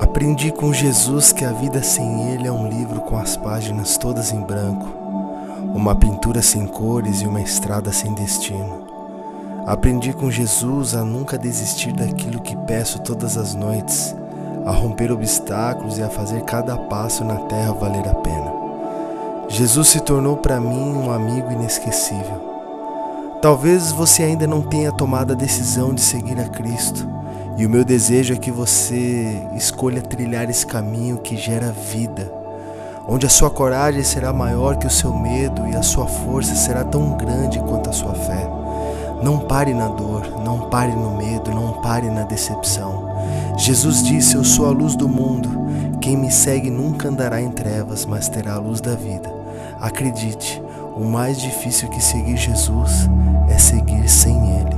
Aprendi com Jesus que a vida sem Ele é um livro com as páginas todas em branco, uma pintura sem cores e uma estrada sem destino. Aprendi com Jesus a nunca desistir daquilo que peço todas as noites, a romper obstáculos e a fazer cada passo na terra valer a pena. Jesus se tornou para mim um amigo inesquecível. Talvez você ainda não tenha tomado a decisão de seguir a Cristo e o meu desejo é que você escolha trilhar esse caminho que gera vida, onde a sua coragem será maior que o seu medo e a sua força será tão grande quanto a sua fé. Não pare na dor, não pare no medo, não pare na decepção. Jesus disse: Eu sou a luz do mundo. Quem me segue nunca andará em trevas, mas terá a luz da vida. Acredite, o mais difícil que seguir Jesus é seguir sem Ele.